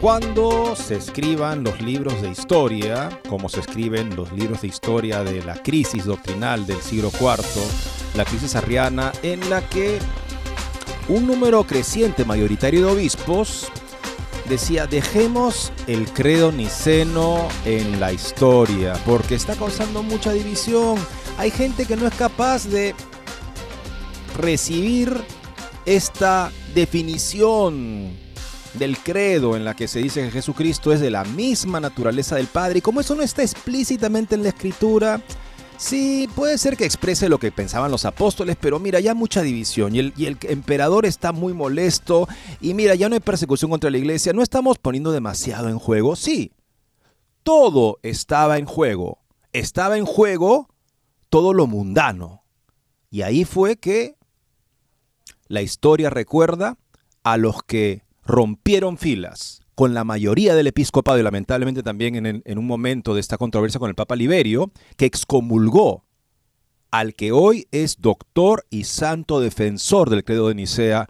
Cuando se escriban los libros de historia, como se escriben los libros de historia de la crisis doctrinal del siglo IV, la crisis arriana, en la que un número creciente mayoritario de obispos decía, dejemos el credo niceno en la historia, porque está causando mucha división. Hay gente que no es capaz de recibir esta definición del credo en la que se dice que Jesucristo es de la misma naturaleza del Padre. Y como eso no está explícitamente en la escritura, sí, puede ser que exprese lo que pensaban los apóstoles, pero mira, ya mucha división y el, y el emperador está muy molesto y mira, ya no hay persecución contra la iglesia, no estamos poniendo demasiado en juego. Sí, todo estaba en juego. Estaba en juego todo lo mundano. Y ahí fue que la historia recuerda a los que rompieron filas con la mayoría del episcopado y lamentablemente también en, en, un momento de esta controversia con el Papa Liberio, que excomulgó al que hoy es doctor y santo defensor del credo de Nicea,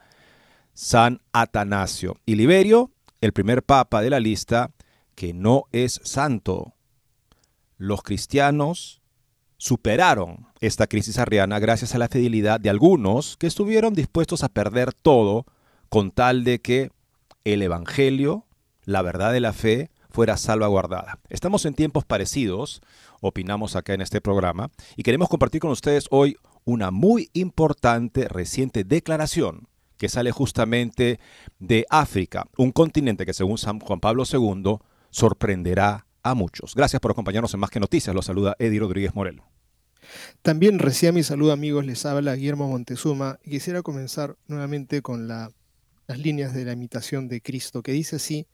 San Atanasio. Y Liberio, el primer papa de la lista, que no es santo. Los cristianos superaron esta crisis arriana gracias a la fidelidad de algunos que estuvieron dispuestos a perder todo con tal de que el Evangelio, la verdad de la fe, fuera salvaguardada. Estamos en tiempos parecidos, opinamos acá en este programa, y queremos compartir con ustedes hoy una muy importante reciente declaración que sale justamente de África, un continente que según San Juan Pablo II sorprenderá a muchos. Gracias por acompañarnos en Más que Noticias. Los saluda Eddie Rodríguez Morelo. También recién mi saludo amigos, les habla Guillermo Montezuma y quisiera comenzar nuevamente con la las líneas de la imitación de Cristo, que dice así,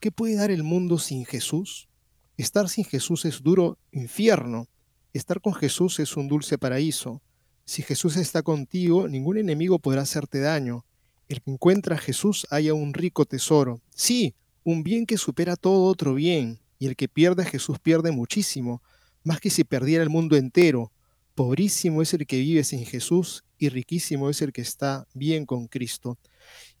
¿qué puede dar el mundo sin Jesús? Estar sin Jesús es duro infierno, estar con Jesús es un dulce paraíso. Si Jesús está contigo, ningún enemigo podrá hacerte daño. El que encuentra a Jesús haya un rico tesoro. Sí, un bien que supera todo otro bien, y el que pierde a Jesús pierde muchísimo, más que si perdiera el mundo entero. Pobrísimo es el que vive sin Jesús y riquísimo es el que está bien con Cristo.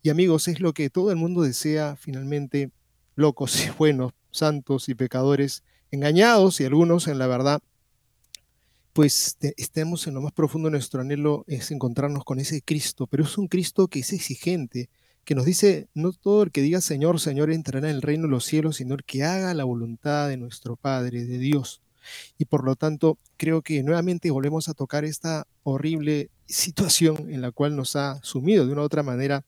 Y amigos, es lo que todo el mundo desea finalmente, locos y buenos, santos y pecadores, engañados y algunos en la verdad, pues estemos en lo más profundo de nuestro anhelo es encontrarnos con ese Cristo, pero es un Cristo que es exigente, que nos dice, no todo el que diga Señor, Señor entrará en el reino de los cielos, sino el que haga la voluntad de nuestro Padre, de Dios. Y por lo tanto, creo que nuevamente volvemos a tocar esta horrible situación en la cual nos ha sumido de una u otra manera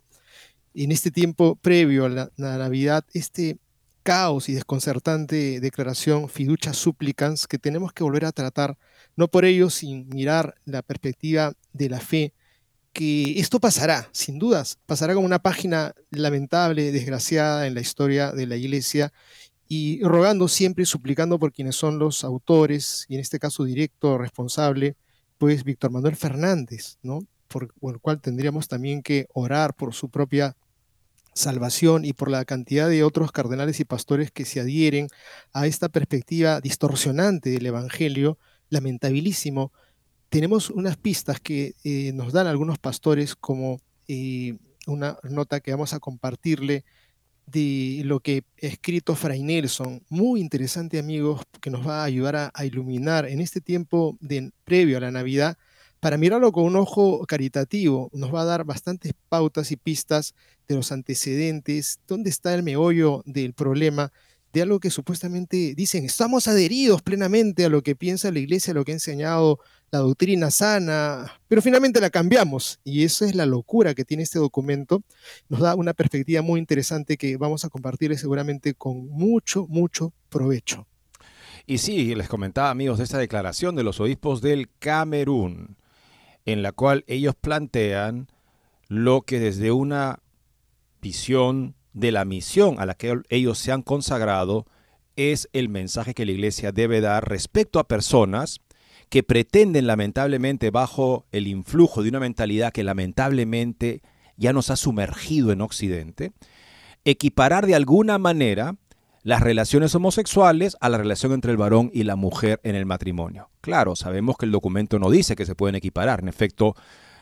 en este tiempo previo a la, Navidad, este caos y desconcertante declaración fiducia supplicans que tenemos que volver a tratar, no por ello sin mirar la perspectiva de la fe, que esto pasará, sin dudas, pasará como una página lamentable, desgraciada en la historia de la iglesia, y rogando siempre suplicando por quienes son los autores, y en este caso directo, responsable, pues Víctor Manuel Fernández, ¿no? Por el cual tendríamos también que orar por su propia salvación y por la cantidad de otros cardenales y pastores que se adhieren a esta perspectiva distorsionante del Evangelio, lamentabilísimo, tenemos unas pistas que eh, nos dan algunos pastores como eh, una nota que vamos a compartirle de lo que ha escrito Fray Nelson, muy interesante amigos, que nos va a ayudar a, a iluminar en este tiempo de, previo a la Navidad para mirarlo con un ojo caritativo, nos va a dar bastantes pautas y pistas de los antecedentes, dónde está el meollo del problema de algo que supuestamente dicen, estamos adheridos plenamente a lo que piensa la iglesia, a lo que ha enseñado la doctrina sana, pero finalmente la cambiamos y esa es la locura que tiene este documento. Nos da una perspectiva muy interesante que vamos a compartir seguramente con mucho, mucho provecho. Y sí, les comentaba amigos de esta declaración de los obispos del Camerún, en la cual ellos plantean lo que desde una visión de la misión a la que ellos se han consagrado es el mensaje que la iglesia debe dar respecto a personas que pretenden lamentablemente bajo el influjo de una mentalidad que lamentablemente ya nos ha sumergido en Occidente, equiparar de alguna manera las relaciones homosexuales a la relación entre el varón y la mujer en el matrimonio. Claro, sabemos que el documento no dice que se pueden equiparar, en efecto,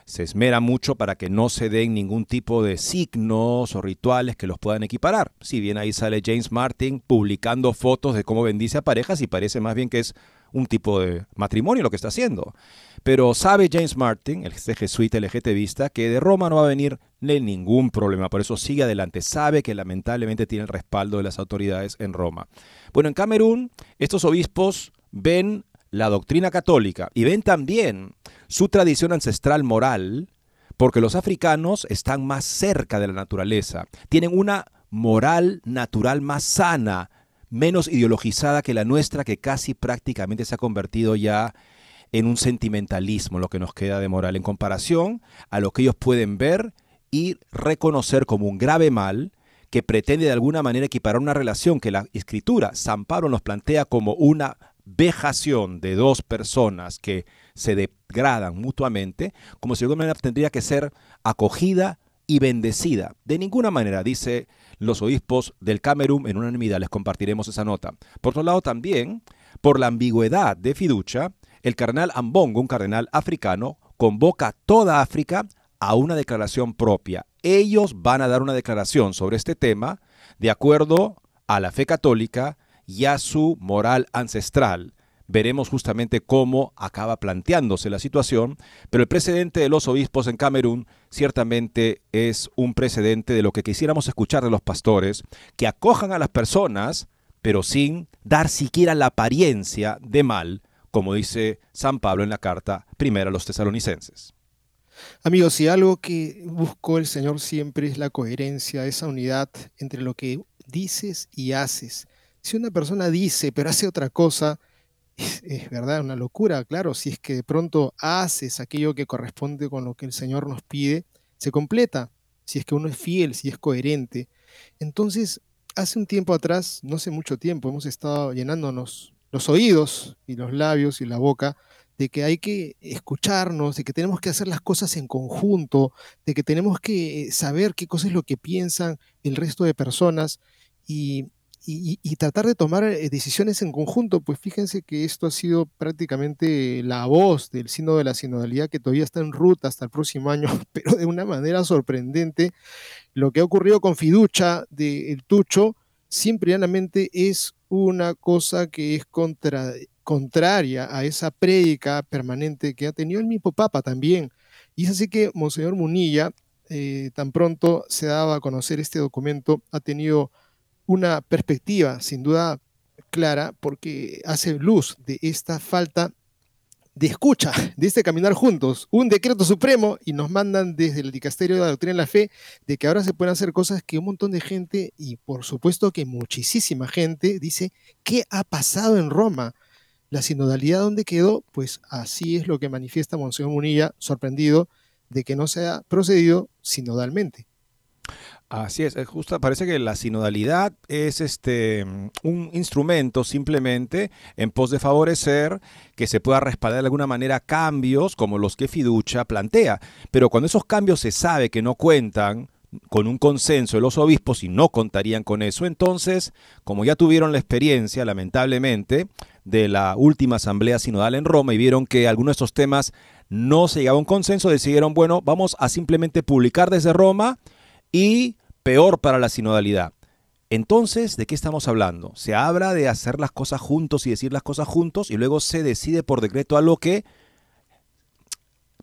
se esmera mucho para que no se den ningún tipo de signos o rituales que los puedan equiparar. Si bien ahí sale James Martin publicando fotos de cómo bendice a parejas y parece más bien que es un tipo de matrimonio lo que está haciendo. Pero sabe James Martin, este jesuita LGTBista, que de Roma no va a venir ningún problema. Por eso sigue adelante. Sabe que lamentablemente tiene el respaldo de las autoridades en Roma. Bueno, en Camerún, estos obispos ven la doctrina católica y ven también su tradición ancestral moral, porque los africanos están más cerca de la naturaleza, tienen una moral natural más sana, menos ideologizada que la nuestra, que casi prácticamente se ha convertido ya en un sentimentalismo, lo que nos queda de moral, en comparación a lo que ellos pueden ver y reconocer como un grave mal que pretende de alguna manera equiparar una relación que la escritura, San Pablo nos plantea como una vejación de dos personas que se degradan mutuamente, como si de alguna manera tendría que ser acogida y bendecida. De ninguna manera, dice los obispos del Camerún en unanimidad. Les compartiremos esa nota. Por otro lado, también, por la ambigüedad de Fiducia, el cardenal Ambongo, un cardenal africano, convoca a toda África a una declaración propia. Ellos van a dar una declaración sobre este tema de acuerdo a la fe católica y a su moral ancestral veremos justamente cómo acaba planteándose la situación, pero el precedente de los obispos en Camerún ciertamente es un precedente de lo que quisiéramos escuchar de los pastores, que acojan a las personas, pero sin dar siquiera la apariencia de mal, como dice San Pablo en la carta primera a los tesalonicenses. Amigos, si algo que buscó el Señor siempre es la coherencia, esa unidad entre lo que dices y haces. Si una persona dice pero hace otra cosa, es, verdad, una locura, claro, si es que de pronto haces aquello que corresponde con lo que el Señor nos pide, se completa, si es que uno es fiel, si es coherente. Entonces, hace un tiempo atrás, no hace mucho tiempo, hemos estado llenándonos los oídos y los labios y la boca de que hay que escucharnos, de que tenemos que hacer las cosas en conjunto, de que tenemos que saber qué cosa es lo que piensan el resto de personas y y, tratar de tomar eh, decisiones en conjunto, pues fíjense que esto ha sido prácticamente la voz del sínodo de la sinodalidad que todavía está en ruta hasta el próximo año, pero de una manera sorprendente. Lo que ha ocurrido con Fiducha del Tucho, simplemente es una cosa que es contraria a esa prédica permanente que ha tenido el mismo Papa también. Y es así que Monseñor Munilla, eh, tan pronto se daba a conocer este documento, ha tenido una perspectiva sin duda clara porque hace luz de esta falta de escucha, de este caminar juntos, un decreto supremo y nos mandan desde el Dicasterio de la Doctrina de la Fe de que ahora se pueden hacer cosas que un montón de gente y por supuesto que muchísima gente dice, ¿qué ha pasado en Roma? La sinodalidad dónde quedó, pues así es lo que manifiesta Monseñor Munilla, sorprendido de que no se ha procedido sinodalmente. Así es, justo parece que la sinodalidad es este un instrumento simplemente en pos de favorecer que se pueda respaldar de alguna manera cambios como los que Fiducia plantea, pero cuando esos cambios se sabe que no cuentan con un consenso de los obispos y no contarían con eso, entonces, como ya tuvieron la experiencia, lamentablemente, de la última asamblea sinodal en Roma y vieron que algunos de estos temas no se llegaba a un consenso, decidieron, bueno, vamos a simplemente publicar desde Roma y peor para la sinodalidad. Entonces, ¿de qué estamos hablando? Se habla de hacer las cosas juntos y decir las cosas juntos y luego se decide por decreto a lo que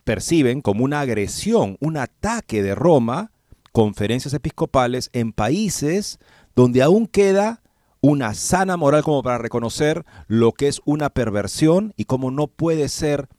perciben como una agresión, un ataque de Roma, conferencias episcopales en países donde aún queda una sana moral como para reconocer lo que es una perversión y cómo no puede ser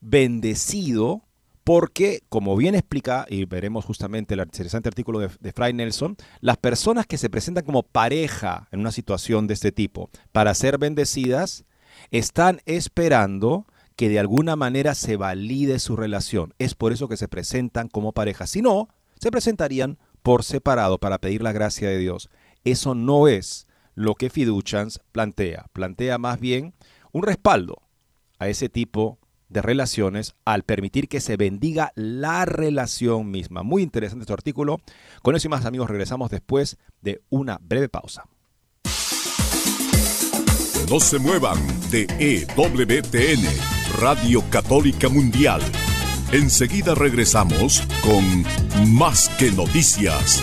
bendecido porque, como bien explica, y veremos justamente el interesante artículo de, de, Fray Nelson, las personas que se presentan como pareja en una situación de este tipo para ser bendecidas, están esperando que de alguna manera se valide su relación. Es por eso que se presentan como pareja. Si no, se presentarían por separado para pedir la gracia de Dios. Eso no es lo que Fiduchans plantea. Plantea más bien un respaldo a ese tipo de relaciones al permitir que se bendiga la relación misma. Muy interesante este artículo. Con eso y más amigos regresamos después de una breve pausa. No se muevan de EWTN, Radio Católica Mundial. Enseguida regresamos con Más que Noticias.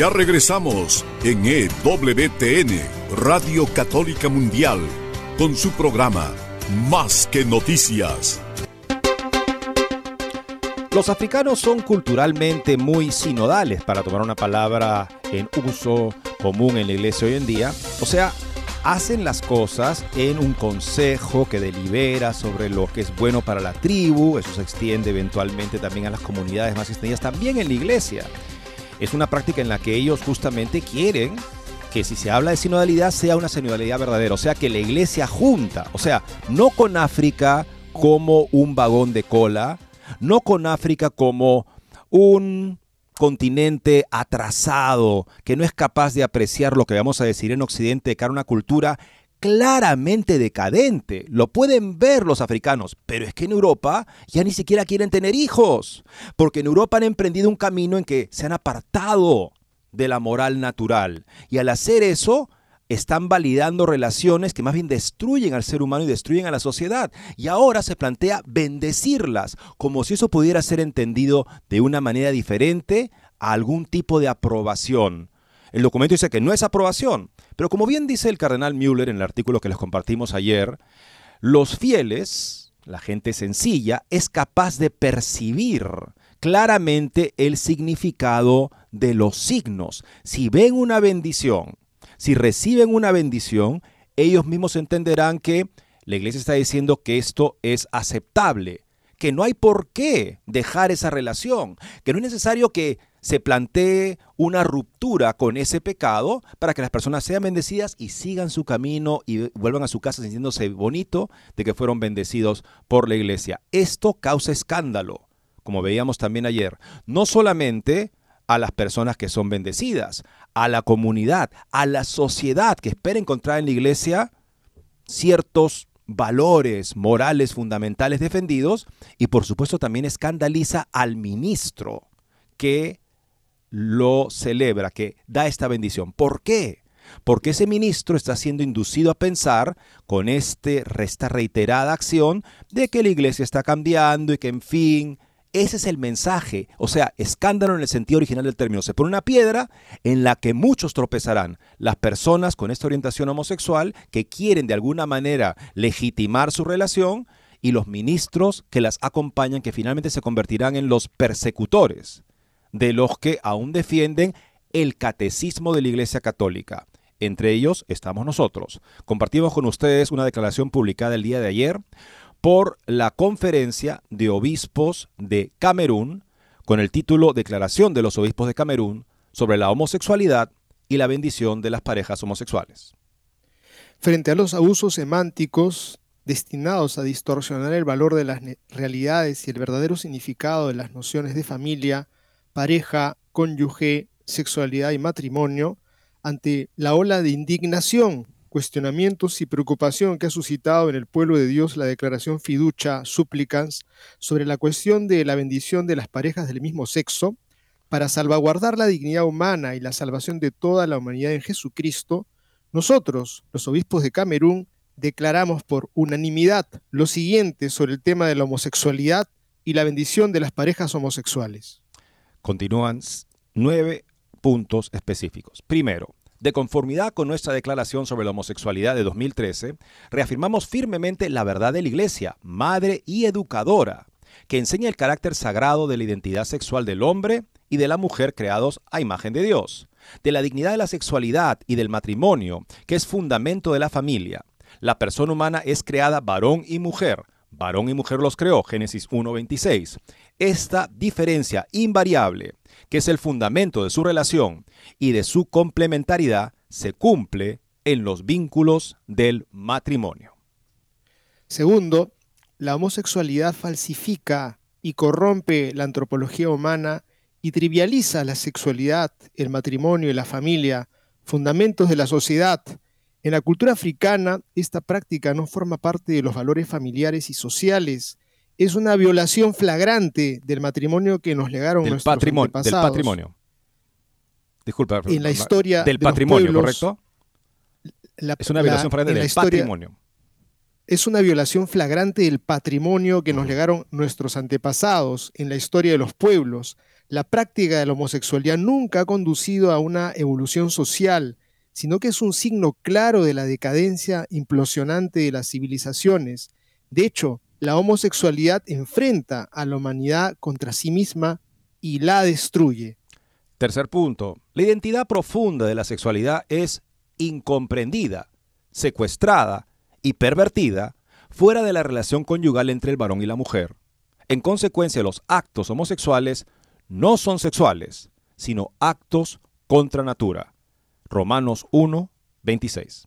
Ya regresamos en EWTN, Radio Católica Mundial, con su programa Más que Noticias. Los africanos son culturalmente muy sinodales, para tomar una palabra en uso común en la iglesia hoy en día. O sea, hacen las cosas en un consejo que delibera sobre lo que es bueno para la tribu. Eso se extiende eventualmente también a las comunidades más extendidas, también en la iglesia es una práctica en la que ellos justamente quieren que si se habla de sinodalidad sea una sinodalidad verdadera, o sea, que la iglesia junta, o sea, no con África como un vagón de cola, no con África como un continente atrasado que no es capaz de apreciar lo que vamos a decir en Occidente de cara a una cultura claramente decadente. Lo pueden ver los africanos, pero es que en Europa ya ni siquiera quieren tener hijos, porque en Europa han emprendido un camino en que se han apartado de la moral natural. Y al hacer eso, están validando relaciones que más bien destruyen al ser humano y destruyen a la sociedad. Y ahora se plantea bendecirlas, como si eso pudiera ser entendido de una manera diferente a algún tipo de aprobación. El documento dice que no es aprobación, pero como bien dice el cardenal Müller en el artículo que les compartimos ayer, los fieles, la gente sencilla, es capaz de percibir claramente el significado de los signos. Si ven una bendición, si reciben una bendición, ellos mismos entenderán que la iglesia está diciendo que esto es aceptable, que no hay por qué dejar esa relación, que no es necesario que se plantee una ruptura con ese pecado para que las personas sean bendecidas y sigan su camino y vuelvan a su casa sintiéndose bonito de que fueron bendecidos por la iglesia. Esto causa escándalo, como veíamos también ayer, no solamente a las personas que son bendecidas, a la comunidad, a la sociedad que espera encontrar en la iglesia ciertos valores morales fundamentales defendidos y por supuesto también escandaliza al ministro que lo celebra, que da esta bendición. ¿Por qué? Porque ese ministro está siendo inducido a pensar con este, esta reiterada acción de que la iglesia está cambiando y que en fin, ese es el mensaje, o sea, escándalo en el sentido original del término. Se pone una piedra en la que muchos tropezarán. Las personas con esta orientación homosexual que quieren de alguna manera legitimar su relación y los ministros que las acompañan que finalmente se convertirán en los persecutores de los que aún defienden el catecismo de la Iglesia Católica. Entre ellos estamos nosotros. Compartimos con ustedes una declaración publicada el día de ayer por la Conferencia de Obispos de Camerún con el título Declaración de los Obispos de Camerún sobre la homosexualidad y la bendición de las parejas homosexuales. Frente a los abusos semánticos destinados a distorsionar el valor de las realidades y el verdadero significado de las nociones de familia, pareja, cónyuge, sexualidad y matrimonio, ante la ola de indignación, cuestionamientos y preocupación que ha suscitado en el pueblo de Dios la declaración fiducia supplicans sobre la cuestión de la bendición de las parejas del mismo sexo, para salvaguardar la dignidad humana y la salvación de toda la humanidad en Jesucristo, nosotros, los obispos de Camerún, declaramos por unanimidad lo siguiente sobre el tema de la homosexualidad y la bendición de las parejas homosexuales. Continúan nueve puntos específicos. Primero, de conformidad con nuestra declaración sobre la homosexualidad de 2013, reafirmamos firmemente la verdad de la Iglesia, madre y educadora, que enseña el carácter sagrado de la identidad sexual del hombre y de la mujer creados a imagen de Dios, de la dignidad de la sexualidad y del matrimonio, que es fundamento de la familia. La persona humana es creada varón y mujer. Varón y mujer los creó, Génesis 1.26. Esta diferencia invariable, que es el fundamento de su relación y de su complementariedad, se cumple en los vínculos del matrimonio. Segundo, la homosexualidad falsifica y corrompe la antropología humana y trivializa la sexualidad, el matrimonio y la familia, fundamentos de la sociedad. En la cultura africana, esta práctica no forma parte de los valores familiares y sociales. Es una violación flagrante del matrimonio que nos legaron del nuestros patrimonio, antepasados. Del patrimonio. Disculpa. En la historia Del de patrimonio, pueblos, ¿correcto? La- Es una violación la- flagrante del historia- patrimonio. es una violación flagrante del patrimonio que nos legaron nuestros antepasados en la historia de los pueblos. La práctica de la homosexualidad nunca ha conducido a una evolución social, sino que es un signo claro de la decadencia implosionante de las civilizaciones. De hecho, la homosexualidad enfrenta a la humanidad contra sí misma y la destruye. Tercer punto. La identidad profunda de la sexualidad es incomprendida, secuestrada y pervertida fuera de la relación conyugal entre el varón y la mujer. En consecuencia, los actos homosexuales no son sexuales, sino actos contra natura. Romanos 1, 26.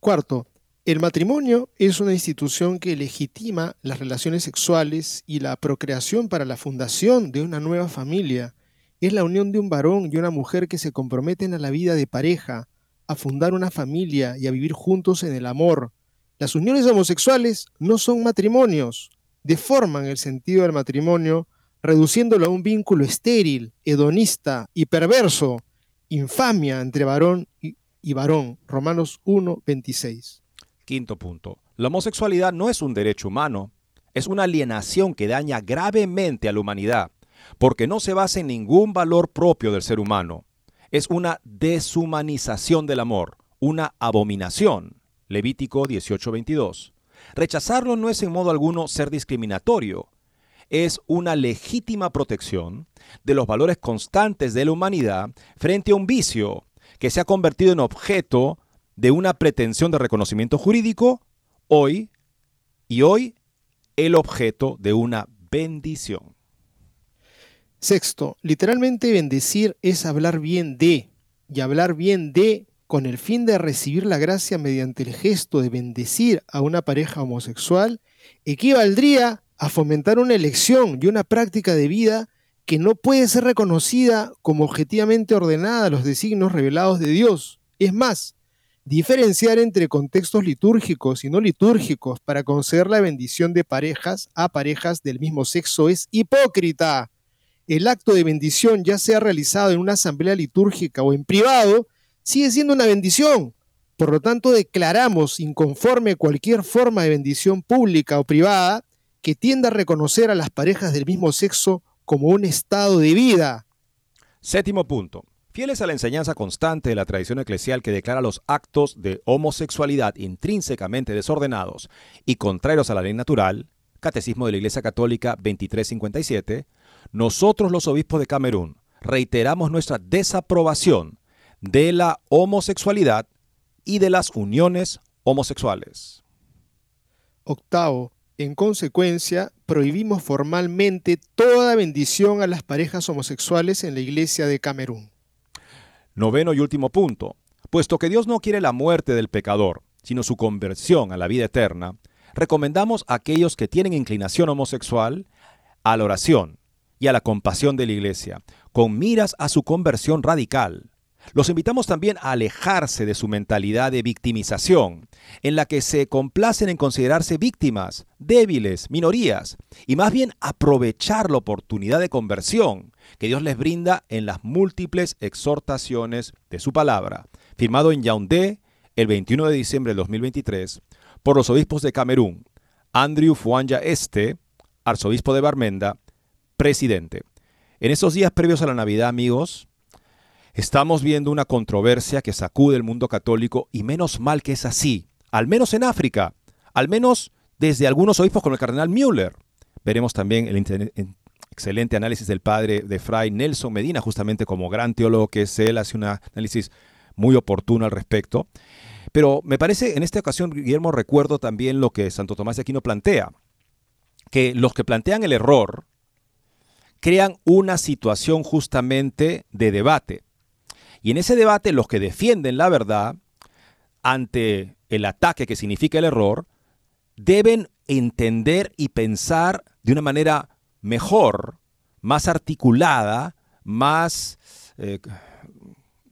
Cuarto, el matrimonio es una institución que legitima las relaciones sexuales y la procreación para la fundación de una nueva familia. Es la unión de un varón y una mujer que se comprometen a la vida de pareja, a fundar una familia y a vivir juntos en el amor. Las uniones homosexuales no son matrimonios, deforman el sentido del matrimonio, reduciéndolo a un vínculo estéril, hedonista y perverso, infamia entre varón y, varón. Romanos 1, 26. Quinto punto. La homosexualidad no es un derecho humano, es una alienación que daña gravemente a la humanidad, porque no se basa en ningún valor propio del ser humano. Es una deshumanización del amor, una abominación. Levítico 18:22. Rechazarlo no es en modo alguno ser discriminatorio, es una legítima protección de los valores constantes de la humanidad frente a un vicio que se ha convertido en objeto de una pretensión de reconocimiento jurídico, hoy y hoy el objeto de una bendición. Sexto, literalmente bendecir es hablar bien de, y hablar bien de con el fin de recibir la gracia mediante el gesto de bendecir a una pareja homosexual, equivaldría a fomentar una elección y una práctica de vida que no puede ser reconocida como objetivamente ordenada a los designios revelados de Dios. Es más, diferenciar entre contextos litúrgicos y no litúrgicos para conceder la bendición de parejas a parejas del mismo sexo es hipócrita. El acto de bendición, ya sea realizado en una asamblea litúrgica o en privado, sigue siendo una bendición. Por lo tanto, declaramos inconforme cualquier forma de bendición pública o privada que tienda a reconocer a las parejas del mismo sexo como un estado de vida. Séptimo punto. Fieles a la enseñanza constante de la tradición eclesial que declara los actos de homosexualidad intrínsecamente desordenados y contrarios a la ley natural, Catecismo de la Iglesia Católica 2357, nosotros los obispos de Camerún reiteramos nuestra desaprobación de la homosexualidad y de las uniones homosexuales. Octavo, en consecuencia, prohibimos formalmente toda bendición a las parejas homosexuales en la Iglesia de Camerún. Noveno y último punto. Puesto que Dios no quiere la muerte del pecador, sino su conversión a la vida eterna, recomendamos a aquellos que tienen inclinación homosexual a la oración y a la compasión de la Iglesia, con miras a su conversión radical. Los invitamos también a alejarse de su mentalidad de victimización, en la que se complacen en considerarse víctimas, débiles, minorías, y más bien aprovechar la oportunidad de conversión que Dios les brinda en las múltiples exhortaciones de su palabra, firmado en Yaoundé el 21 de diciembre de 2023 por los obispos de Camerún, Andrew Fuanja Este, arzobispo de Barmenda, presidente. En esos días previos a la Navidad, amigos, estamos viendo una controversia que sacude el mundo católico y menos mal que es así, al menos en África, al menos desde algunos obispos como el cardenal Müller. Veremos también el excelente análisis del padre de Fray Nelson Medina, justamente como gran teólogo que es él, hace un análisis muy oportuno al respecto. Pero me parece, en esta ocasión, Guillermo, recuerdo también lo que Santo Tomás de Aquino plantea, que los que plantean el error crean una situación justamente de debate. Y en ese debate los que defienden la verdad ante el ataque que significa el error, deben entender y pensar de una manera mejor, más articulada, más, eh,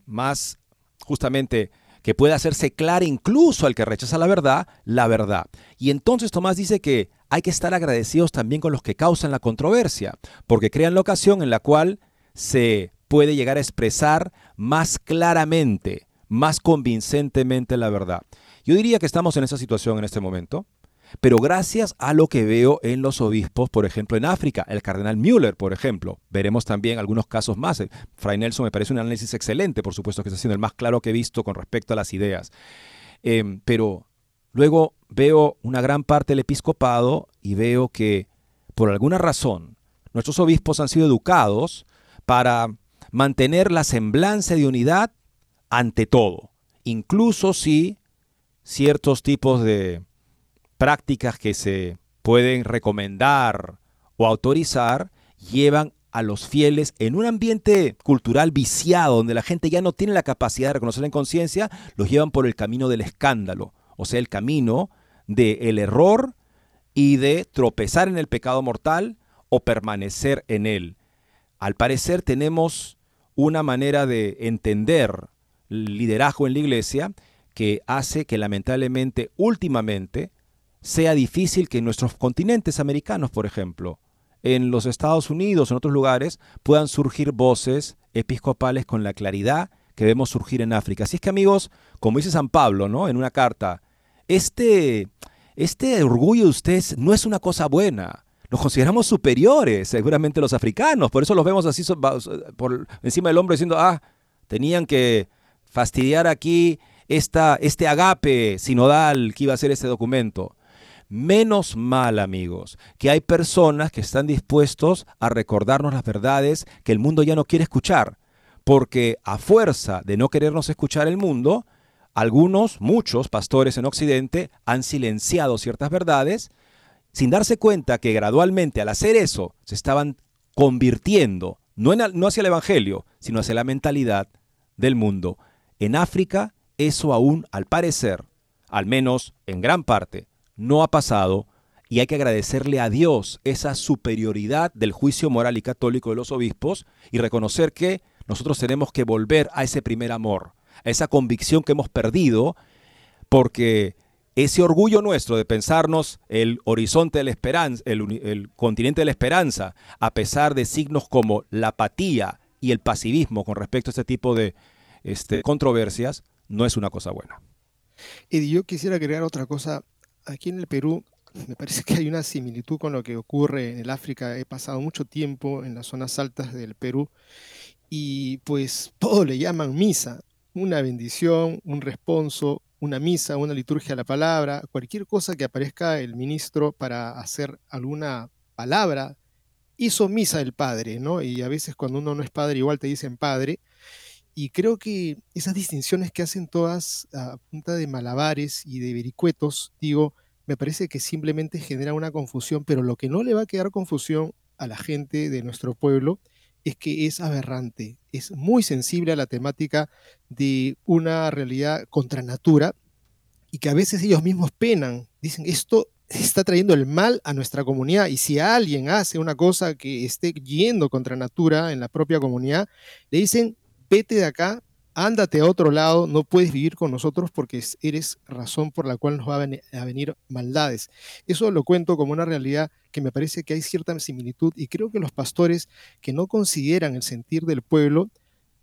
más justamente que pueda hacerse clara incluso al que rechaza la verdad, la verdad. Y entonces Tomás dice que hay que estar agradecidos también con los que causan la controversia, porque crean la ocasión en la cual se puede llegar a expresar más claramente, más convincentemente la verdad. Yo diría que estamos en esa situación en este momento, pero gracias a lo que veo en los obispos, por ejemplo, en África, el cardenal Müller, por ejemplo, veremos también algunos casos más. Fray Nelson me parece un análisis excelente, por supuesto que está siendo el más claro que he visto con respecto a las ideas. Em, pero luego veo una gran parte del episcopado y veo que, por alguna razón, nuestros obispos han sido educados para mantener la semblanza de unidad ante todo, incluso si ciertos tipos de prácticas que se pueden recomendar o autorizar llevan a los fieles en un ambiente cultural viciado, donde la gente ya no tiene la capacidad de reconocer en conciencia, los llevan por el camino del escándalo, o sea, el camino del error y de tropezar en el pecado mortal o permanecer en él. Al parecer tenemos una manera de entender liderazgo en la iglesia que hace que lamentablemente últimamente sea difícil que en nuestros continentes americanos, por ejemplo, en los Estados Unidos, en otros lugares, puedan surgir voces episcopales con la claridad que vemos surgir en África. Así es que amigos, como dice San Pablo, ¿no? En una carta, este, este orgullo de ustedes no es una cosa buena. Nos consideramos superiores, seguramente los africanos, por eso los vemos así por encima del hombro diciendo, ah, tenían que fastidiar aquí esta, este agape sinodal que iba a ser este documento. Menos mal, amigos, que hay personas que están dispuestos a recordarnos las verdades que el mundo ya no quiere escuchar, porque a fuerza de no querernos escuchar el mundo, algunos, muchos pastores en Occidente han silenciado ciertas verdades sin darse cuenta que gradualmente al hacer eso se estaban convirtiendo, no, no hacia el Evangelio, sino hacia la mentalidad del mundo. En África, eso aún, al parecer, al menos en gran parte, no ha pasado y hay que agradecerle a Dios esa superioridad del juicio moral y católico de los obispos y reconocer que nosotros tenemos que volver a ese primer amor, a esa convicción que hemos perdido, porque ese orgullo nuestro de pensarnos el horizonte de la esperanza, el, continente de la esperanza, a pesar de signos como la apatía y el pasivismo con respecto a este tipo de este, controversias, no es una cosa buena. Y yo quisiera agregar otra cosa aquí en el Perú me parece que hay una similitud con lo que ocurre en el África. He pasado mucho tiempo en las zonas altas del Perú y pues todo le llaman misa, una bendición, un responso, una misa, una liturgia a la palabra, cualquier cosa que aparezca el ministro para hacer alguna palabra, hizo misa el padre, ¿no? Y a veces cuando uno no es padre igual te dicen padre. Y creo que esas distinciones que hacen todas a punta de malabares y de vericuetos, digo, me parece que simplemente genera una confusión, pero lo que no le va a quedar confusión a la gente de nuestro pueblo es que es aberrante, es muy sensible a la temática de una realidad contra natura y que a veces ellos mismos penan, dicen, esto está trayendo el mal a nuestra comunidad y si alguien hace una cosa que esté yendo contra natura en la propia comunidad, le dicen, vete de acá, ándate a otro lado, no puedes vivir con nosotros porque eres razón por la cual nos van a venir maldades. Eso lo cuento como una realidad que me parece que hay cierta similitud y creo que los pastores que no consideran el sentir del pueblo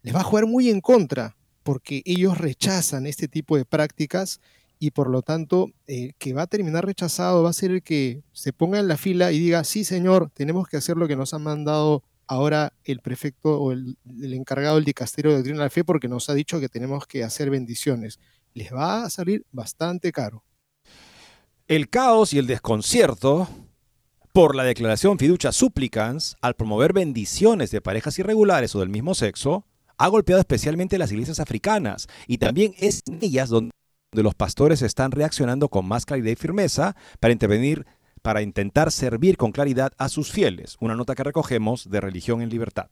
les va a jugar muy en contra porque ellos rechazan este tipo de prácticas y por lo tanto eh, que va a terminar rechazado va a ser el que se ponga en la fila y diga, sí señor, tenemos que hacer lo que nos han mandado ahora el prefecto o el, encargado del dicasterio de doctrina la fe porque nos ha dicho que tenemos que hacer bendiciones. Les va a salir bastante caro. El caos y el desconcierto por la declaración fiducia supplicans al promover bendiciones de parejas irregulares o del mismo sexo ha golpeado especialmente las iglesias africanas y también es en ellas donde los pastores están reaccionando con más claridad y firmeza para intervenir para intentar servir con claridad a sus fieles. Una nota que recogemos de Religión en Libertad.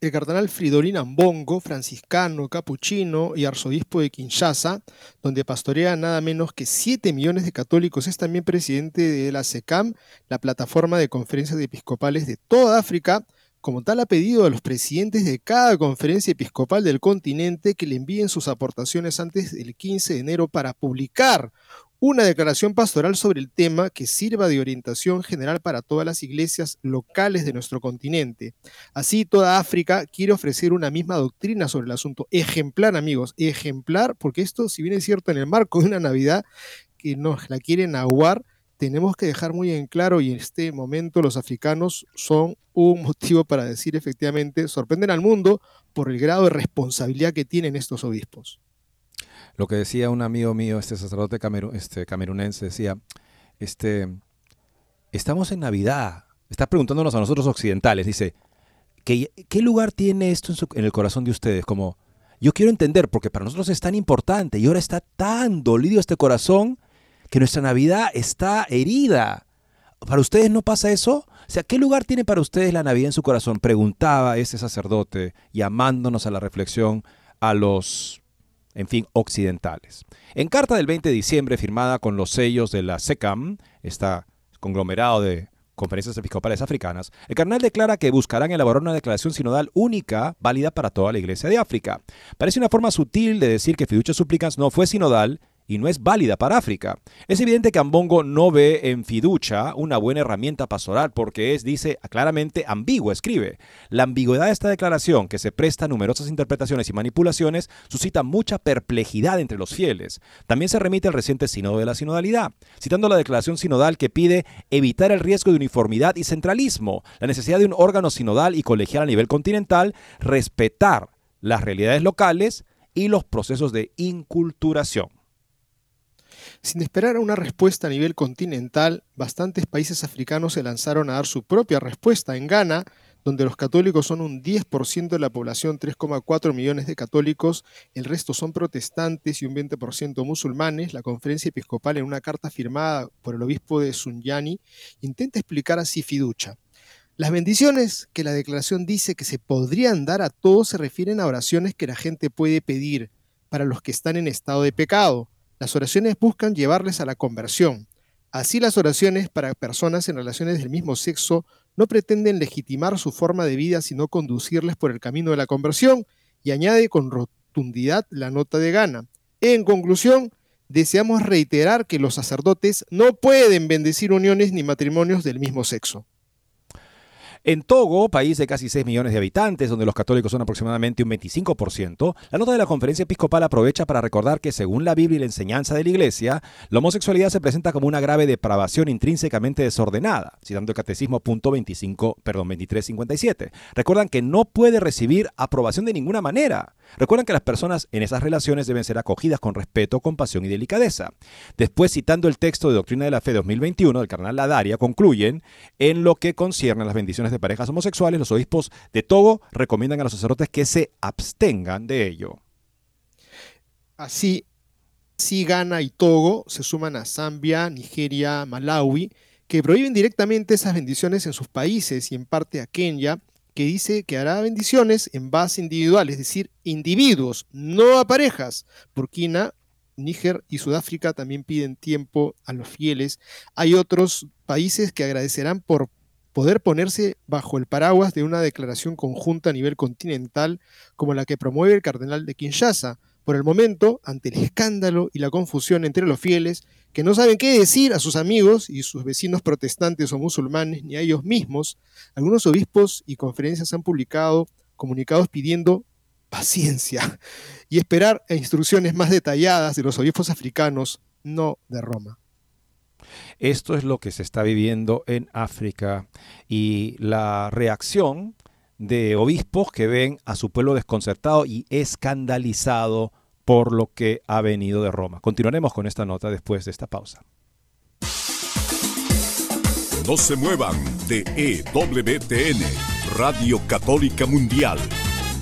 El cardenal Fridolin Ambongo, franciscano, capuchino y arzobispo de Kinshasa, donde pastorea nada menos que 7 millones de católicos, es también presidente de la SECAM, la plataforma de conferencias episcopales de toda África, como tal ha pedido a los presidentes de cada conferencia episcopal del continente que le envíen sus aportaciones antes del 15 de enero para publicar una declaración pastoral sobre el tema que sirva de orientación general para todas las iglesias locales de nuestro continente. Así, toda África quiere ofrecer una misma doctrina sobre el asunto. Ejemplar, amigos, ejemplar, porque esto, si bien es cierto, en el marco de una Navidad que nos la quieren aguar, tenemos que dejar muy en claro, y en este momento los africanos son un motivo para decir efectivamente, sorprenden al mundo por el grado de responsabilidad que tienen estos obispos. Lo que decía un amigo mío, este sacerdote este, camerunense, decía, este, estamos en Navidad, está preguntándonos a nosotros occidentales, dice, ¿qué, lugar tiene esto en, el corazón de ustedes? Como, yo quiero entender, porque para nosotros es tan importante y ahora está tan dolido este corazón que nuestra Navidad está herida. ¿Para ustedes no pasa eso? O sea, ¿qué lugar tiene para ustedes la Navidad en su corazón? Preguntaba ese sacerdote, llamándonos a la reflexión a los en fin, occidentales. En carta del 20 de diciembre firmada con los sellos de la SECAM, esta conglomerado de conferencias episcopales africanas, el cardenal declara que buscarán elaborar una declaración sinodal única, válida para toda la Iglesia de África. Parece una forma sutil de decir que Fiducia Supplicans no fue sinodal y no es válida para África. Es evidente que Ambongo no ve en Fiducha una buena herramienta pastoral porque es, dice claramente, ambiguo, escribe. La ambigüedad de esta declaración, que se presta a numerosas interpretaciones y manipulaciones, suscita mucha perplejidad entre los fieles. También se remite al reciente sínodo de la sinodalidad, citando la declaración sinodal que pide evitar el riesgo de uniformidad y centralismo, la necesidad de un órgano sinodal y colegial a nivel continental, respetar las realidades locales y los procesos de inculturación. Sin esperar a una respuesta a nivel continental, bastantes países africanos se lanzaron a dar su propia respuesta. En Ghana, donde los católicos son un 10% de la población, 3,4 millones de católicos, el resto son protestantes y un 20% musulmanes, la conferencia episcopal en una carta firmada por el obispo de Sunyani intenta explicar así fiducia. Las bendiciones que la declaración dice que se podrían dar a todos se refieren a oraciones que la gente puede pedir para los que están en estado de pecado, las oraciones buscan llevarles a la conversión. Así las oraciones para personas en relaciones del mismo sexo no pretenden legitimar su forma de vida, sino conducirles por el camino de la conversión, y añade con rotundidad la nota de gana. En conclusión, deseamos reiterar que los sacerdotes no pueden bendecir uniones ni matrimonios del mismo sexo. En Togo, país de casi 6 millones de habitantes, donde los católicos son aproximadamente un 25%, la nota de la conferencia episcopal aprovecha para recordar que según la Biblia y la enseñanza de la Iglesia, la homosexualidad se presenta como una grave depravación intrínsecamente desordenada, citando el catecismo punto 25, perdón, 2357. Recuerdan que no puede recibir aprobación de ninguna manera. Recuerdan que las personas en esas relaciones deben ser acogidas con respeto, compasión y delicadeza. Después, citando el texto de Doctrina de la Fe 2021 del carnal Ladaria, concluyen, en lo que concierne a las bendiciones de parejas homosexuales, los obispos de Togo recomiendan a los sacerdotes que se abstengan de ello. Así, si Ghana y Togo se suman a Zambia, Nigeria, Malawi, que prohíben directamente esas bendiciones en sus países y en parte a Kenia, que dice que hará bendiciones en base individual, es decir, individuos, no a parejas. Burkina, Níger y Sudáfrica también piden tiempo a los fieles. Hay otros países que agradecerán por poder ponerse bajo el paraguas de una declaración conjunta a nivel continental como la que promueve el cardenal de Kinshasa. Por el momento, ante el escándalo y la confusión entre los fieles, que no saben qué decir a sus amigos y sus vecinos protestantes o musulmanes, ni a ellos mismos, algunos obispos y conferencias han publicado comunicados pidiendo paciencia y esperar instrucciones más detalladas de los obispos africanos, no de Roma. Esto es lo que se está viviendo en África y la reacción de obispos que ven a su pueblo desconcertado y escandalizado por lo que ha venido de Roma. Continuaremos con esta nota después de esta pausa. No se muevan de EWTN, Radio Católica Mundial.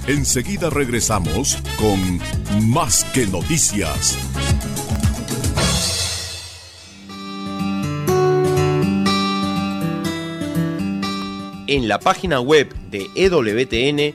Enseguida regresamos con Más que Noticias. En la página web de EWTN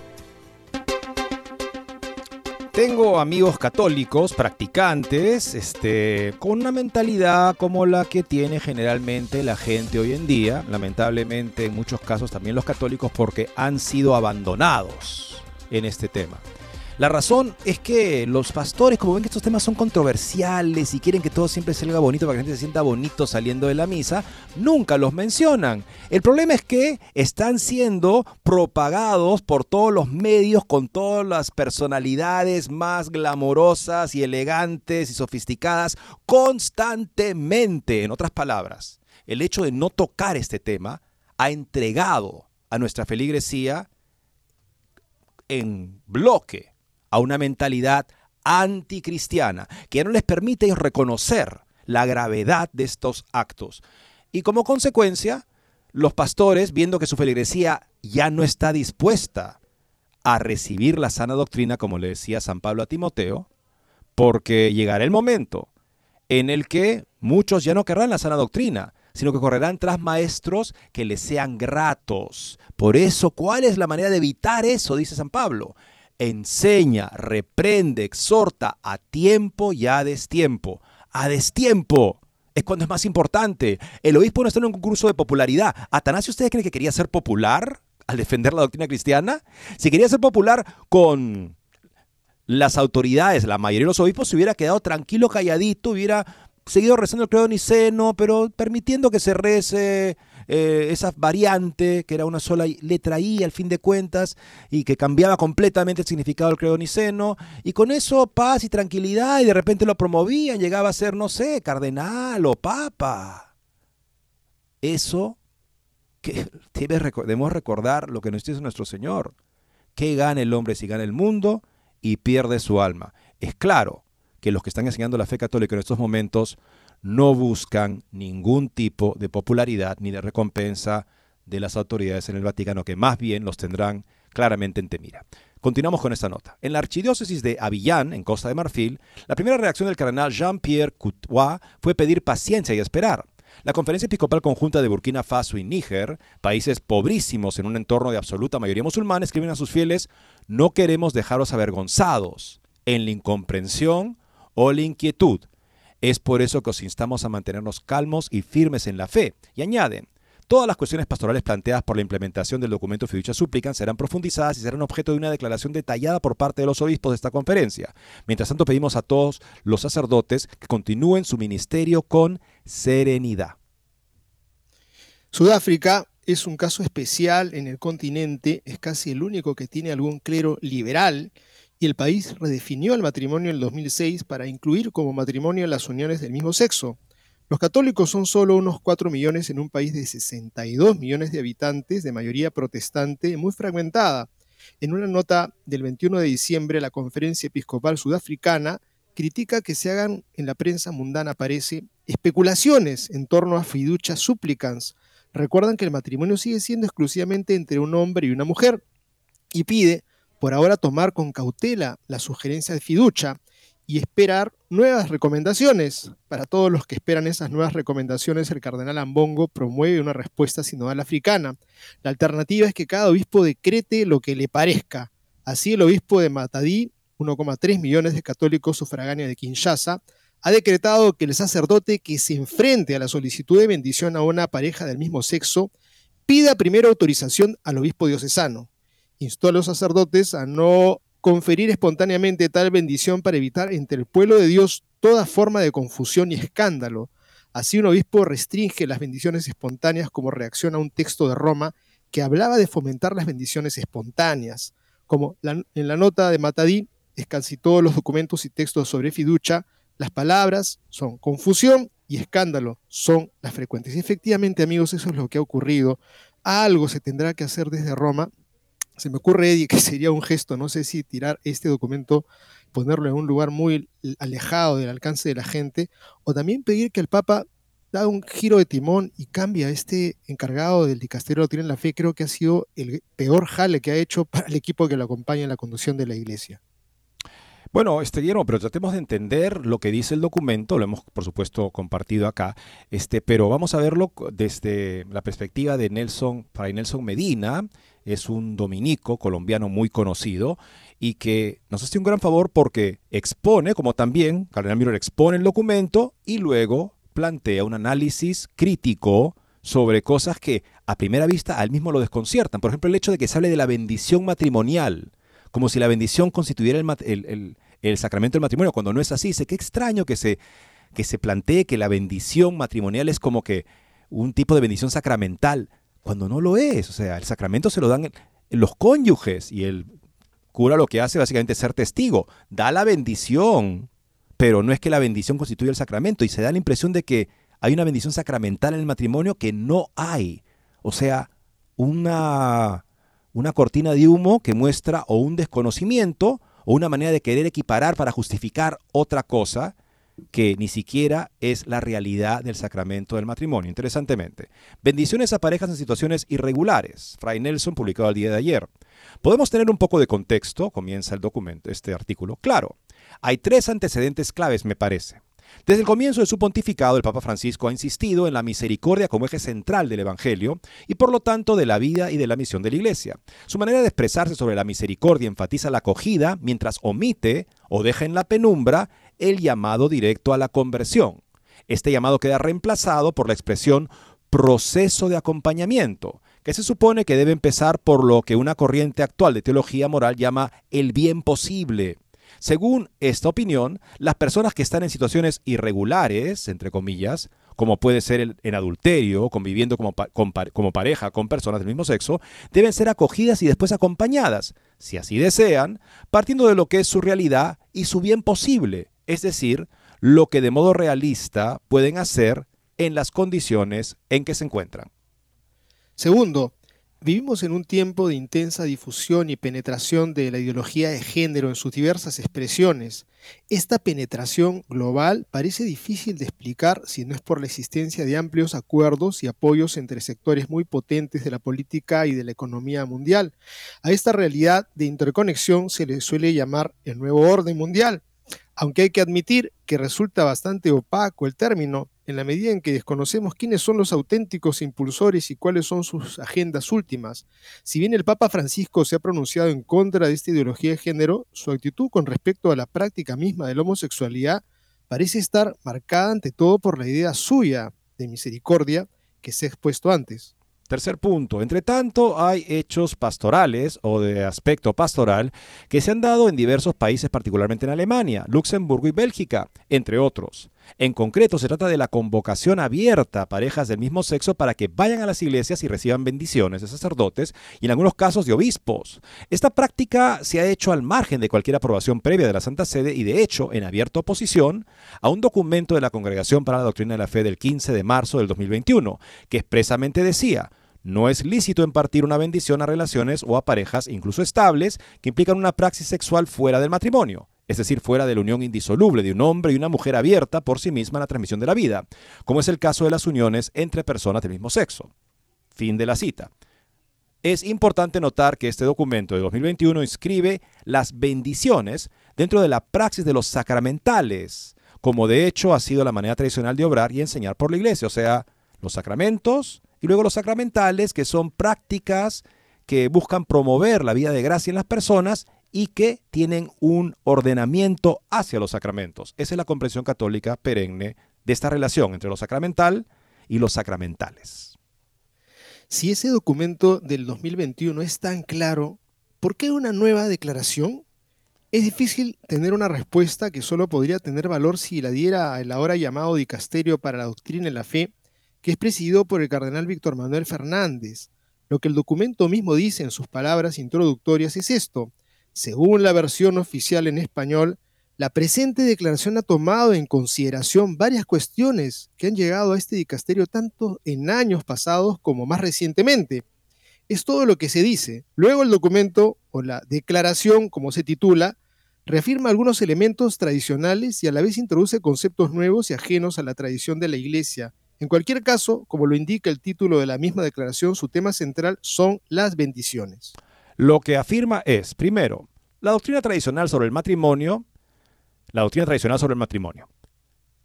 Tengo amigos católicos, practicantes, este, con una mentalidad como la que tiene generalmente la gente hoy en día, lamentablemente en muchos casos también los católicos porque han sido abandonados en este tema. La razón es que los pastores, como ven que estos temas son controversiales y quieren que todo siempre salga bonito para que la gente se sienta bonito saliendo de la misa, nunca los mencionan. El problema es que están siendo propagados por todos los medios con todas las personalidades más glamorosas y elegantes y sofisticadas constantemente. En otras palabras, el hecho de no tocar este tema ha entregado a nuestra feligresía en bloque a una mentalidad anticristiana que no les permite reconocer la gravedad de estos actos. Y como consecuencia, los pastores, viendo que su feligresía ya no está dispuesta a recibir la sana doctrina, como le decía San Pablo a Timoteo, porque llegará el momento en el que muchos ya no querrán la sana doctrina, sino que correrán tras maestros que les sean gratos. Por eso, ¿cuál es la manera de evitar eso? Dice San Pablo enseña, reprende, exhorta a tiempo y a destiempo. A destiempo es cuando es más importante. El obispo no está en un concurso de popularidad. ¿Atanasio ustedes creen que quería ser popular al defender la doctrina cristiana? Si quería ser popular con las autoridades, la mayoría de los obispos se hubiera quedado tranquilo, calladito, hubiera seguido rezando el credo niceno, pero permitiendo que se rece eh, esa variante que era una sola letra I al fin de cuentas y que cambiaba completamente el significado del credo niceno y con eso paz y tranquilidad y de repente lo promovían, llegaba a ser, no sé, cardenal o papa. Eso que debemos recordar lo que nos dice nuestro Señor. ¿Qué gana el hombre si gana el mundo y pierde su alma? Es claro que los que están enseñando la fe católica en estos momentos no buscan ningún tipo de popularidad ni de recompensa de las autoridades en el Vaticano, que más bien los tendrán claramente en temira. Continuamos con esta nota. En la archidiócesis de Avillán, en Costa de Marfil, la primera reacción del cardenal Jean-Pierre Coutois fue pedir paciencia y esperar. La Conferencia Episcopal Conjunta de Burkina Faso y Níger, países pobrísimos en un entorno de absoluta mayoría musulmana, escriben a sus fieles, no queremos dejaros avergonzados en la incomprensión o la inquietud. Es por eso que os instamos a mantenernos calmos y firmes en la fe. Y añaden, Todas las cuestiones pastorales planteadas por la implementación del documento Fiducia Suplican serán profundizadas y serán objeto de una declaración detallada por parte de los obispos de esta conferencia. Mientras tanto, pedimos a todos los sacerdotes que continúen su ministerio con serenidad. Sudáfrica es un caso especial en el continente, es casi el único que tiene algún clero liberal y el país redefinió el matrimonio en el 2006 para incluir como matrimonio las uniones del mismo sexo. Los católicos son solo unos 4 millones en un país de 62 millones de habitantes, de mayoría protestante, muy fragmentada. En una nota del 21 de diciembre, la Conferencia Episcopal Sudafricana critica que se hagan en la prensa mundana, parece, especulaciones en torno a fiducia supplicans. Recuerdan que el matrimonio sigue siendo exclusivamente entre un hombre y una mujer y pide por ahora tomar con cautela la sugerencia de fiducia y esperar nuevas recomendaciones. Para todos los que esperan esas nuevas recomendaciones, el cardenal Ambongo promueve una respuesta sinodal africana. La alternativa es que cada obispo decrete lo que le parezca. Así el obispo de Matadí, 1,3 millones de católicos sufragáneos de Kinshasa, ha decretado que el sacerdote que se enfrente a la solicitud de bendición a una pareja del mismo sexo pida primero autorización al obispo diocesano. Instó a los sacerdotes a no conferir espontáneamente tal bendición para evitar entre el pueblo de Dios toda forma de confusión y escándalo. Así un obispo restringe las bendiciones espontáneas como reacción a un texto de Roma que hablaba de fomentar las bendiciones espontáneas. Como en la nota de Matadí, es casi todos los documentos y textos sobre fiducia, las palabras son confusión y escándalo son las frecuentes. Y efectivamente, amigos, eso es lo que ha ocurrido. Algo se tendrá que hacer desde Roma se me ocurre, Eddie, que sería un gesto, no sé si tirar este documento, ponerlo en un lugar muy alejado del alcance de la gente, o también pedir que el Papa da un giro de timón y cambie a este encargado del dicasterio tiene la fe, creo que ha sido el peor jale que ha hecho para el equipo que lo acompaña en la conducción de la iglesia. Bueno, este Guillermo, pero tratemos de entender lo que dice el documento, lo hemos por supuesto compartido acá, este, pero vamos a verlo desde la perspectiva de Nelson, Fray Nelson Medina, es un dominico colombiano muy conocido y que nos hace un gran favor porque expone, como también Cardenal Miller expone el documento y luego plantea un análisis crítico sobre cosas que a primera vista a él mismo lo desconciertan. Por ejemplo, el hecho de que se hable de la bendición matrimonial, como si la bendición constituyera el, sacramento del matrimonio, cuando no es así. Dice, qué extraño que se, que se plantee que la bendición matrimonial es como que un tipo de bendición sacramental cuando no lo es. O sea, el sacramento se lo dan los cónyuges y el cura lo que hace básicamente es ser testigo, da la bendición, pero no es que la bendición constituya el sacramento y se da la impresión de que hay una bendición sacramental en el matrimonio que no hay. O sea, una, una cortina de humo que muestra o un desconocimiento o una manera de querer equiparar para justificar otra cosa que ni siquiera es la realidad del sacramento del matrimonio, interesantemente. Bendiciones a parejas en situaciones irregulares. Fray Nelson publicado el día de ayer. Podemos tener un poco de contexto, comienza el documento, este artículo. Claro, hay tres antecedentes claves, me parece. Desde el comienzo de su pontificado, el Papa Francisco ha insistido en la misericordia como eje central del Evangelio y por lo tanto de la vida y de la misión de la Iglesia. Su manera de expresarse sobre la misericordia enfatiza la acogida mientras omite o deja en la penumbra el llamado directo a la conversión. Este llamado queda reemplazado por la expresión proceso de acompañamiento, que se supone que debe empezar por lo que una corriente actual de teología moral llama el bien posible. Según esta opinión, las personas que están en situaciones irregulares, entre comillas, como puede ser en adulterio, conviviendo como, como pareja con personas del mismo sexo, deben ser acogidas y después acompañadas, si así desean, partiendo de lo que es su realidad y su bien posible, es decir, lo que de modo realista pueden hacer en las condiciones en que se encuentran. Segundo, Vivimos en un tiempo de intensa difusión y penetración de la ideología de género en sus diversas expresiones. Esta penetración global parece difícil de explicar si no es por la existencia de amplios acuerdos y apoyos entre sectores muy potentes de la política y de la economía mundial. A esta realidad de interconexión se le suele llamar el nuevo orden mundial, aunque hay que admitir que resulta bastante opaco el término, en la medida en que desconocemos quiénes son los auténticos impulsores y cuáles son sus agendas últimas. Si bien el Papa Francisco se ha pronunciado en contra de esta ideología de género, su actitud con respecto a la práctica misma de la homosexualidad parece estar marcada ante todo por la idea suya de misericordia que se ha expuesto antes. Tercer punto, entre tanto hay hechos pastorales o de aspecto pastoral que se han dado en diversos países, particularmente en Alemania, Luxemburgo y Bélgica, entre otros. En concreto, se trata de la convocación abierta a parejas del mismo sexo para que vayan a las iglesias y reciban bendiciones de sacerdotes y en algunos casos de obispos. Esta práctica se ha hecho al margen de cualquier aprobación previa de la Santa Sede y de hecho en abierta oposición a un documento de la Congregación para la Doctrina de la Fe del 15 de marzo del 2021, que expresamente decía, no es lícito impartir una bendición a relaciones o a parejas, incluso estables, que implican una praxis sexual fuera del matrimonio, es decir, fuera de la unión indisoluble de un hombre y una mujer abierta por sí misma en la transmisión de la vida, como es el caso de las uniones entre personas del mismo sexo. Fin de la cita. Es importante notar que este documento de 2021 inscribe las bendiciones dentro de la praxis de los sacramentales, como de hecho ha sido la manera tradicional de obrar y enseñar por la iglesia, o sea, los sacramentos, y luego los sacramentales, que son prácticas que buscan promover la vida de gracia en las personas y que tienen un ordenamiento hacia los sacramentos. Esa es la comprensión católica perenne de esta relación entre lo sacramental y los sacramentales. Si ese documento del 2021 es tan claro, ¿por qué una nueva declaración? Es difícil tener una respuesta que solo podría tener valor si la diera el ahora llamado Dicasterio para la Doctrina y la Fe, que es presidido por el cardenal Víctor Manuel Fernández. Lo que el documento mismo dice en sus palabras introductorias es esto. Según la versión oficial en español, la presente declaración ha tomado en consideración varias cuestiones que han llegado a este dicasterio tanto en años pasados como más recientemente. Es todo lo que se dice. Luego el documento, o la declaración como se titula, reafirma algunos elementos tradicionales y a la vez introduce conceptos nuevos y ajenos a la tradición de la Iglesia, en cualquier caso, como lo indica el título de la misma declaración, su tema central son las bendiciones. Lo que afirma es, primero, la doctrina tradicional sobre el matrimonio, la doctrina tradicional sobre el matrimonio.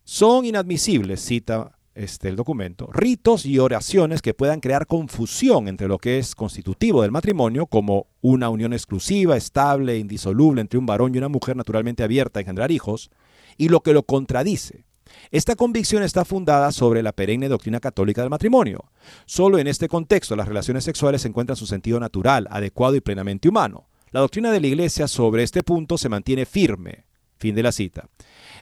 Son inadmisibles, cita este, el documento, ritos y oraciones que puedan crear confusión entre lo que es constitutivo del matrimonio, como una unión exclusiva, estable e indisoluble entre un varón y una mujer naturalmente abierta a engendrar hijos, y lo que lo contradice, esta convicción está fundada sobre la perenne doctrina católica del matrimonio. Solo en este contexto las relaciones sexuales encuentran su sentido natural, adecuado y plenamente humano. La doctrina de la Iglesia sobre este punto se mantiene firme. Fin de la cita.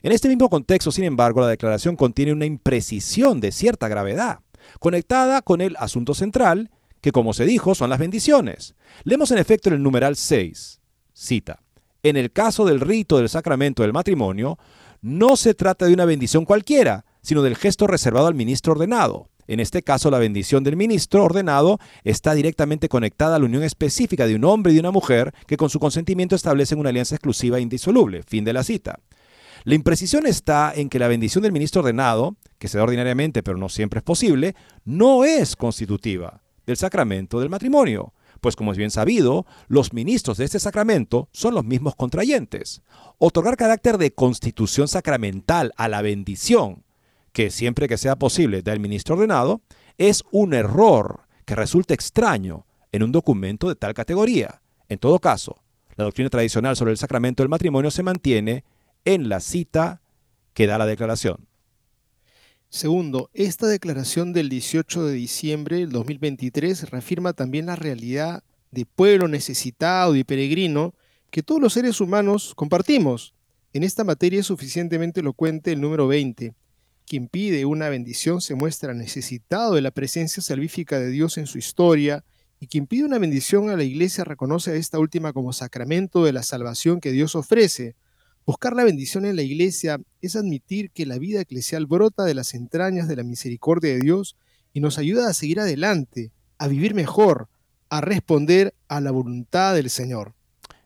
En este mismo contexto, sin embargo, la declaración contiene una imprecisión de cierta gravedad, conectada con el asunto central, que como se dijo son las bendiciones. Leemos en efecto en el numeral 6. Cita. En el caso del rito del sacramento del matrimonio, no se trata de una bendición cualquiera, sino del gesto reservado al ministro ordenado. En este caso, la bendición del ministro ordenado está directamente conectada a la unión específica de un hombre y de una mujer que con su consentimiento establecen una alianza exclusiva e indisoluble. Fin de la cita. La imprecisión está en que la bendición del ministro ordenado, que se da ordinariamente pero no siempre es posible, no es constitutiva del sacramento del matrimonio pues como es bien sabido, los ministros de este sacramento son los mismos contrayentes. Otorgar carácter de constitución sacramental a la bendición, que siempre que sea posible da el ministro ordenado, es un error que resulta extraño en un documento de tal categoría. En todo caso, la doctrina tradicional sobre el sacramento del matrimonio se mantiene en la cita que da la declaración. Segundo, esta declaración del 18 de diciembre del 2023 reafirma también la realidad de pueblo necesitado y peregrino que todos los seres humanos compartimos. En esta materia es suficientemente elocuente el número 20. quien pide una bendición se muestra necesitado de la presencia salvífica de Dios en su historia, y quien pide una bendición a la iglesia reconoce a esta última como sacramento de la salvación que Dios ofrece. Buscar la bendición en la iglesia es admitir que la vida eclesial brota de las entrañas de la misericordia de Dios y nos ayuda a seguir adelante, a vivir mejor, a responder a la voluntad del Señor.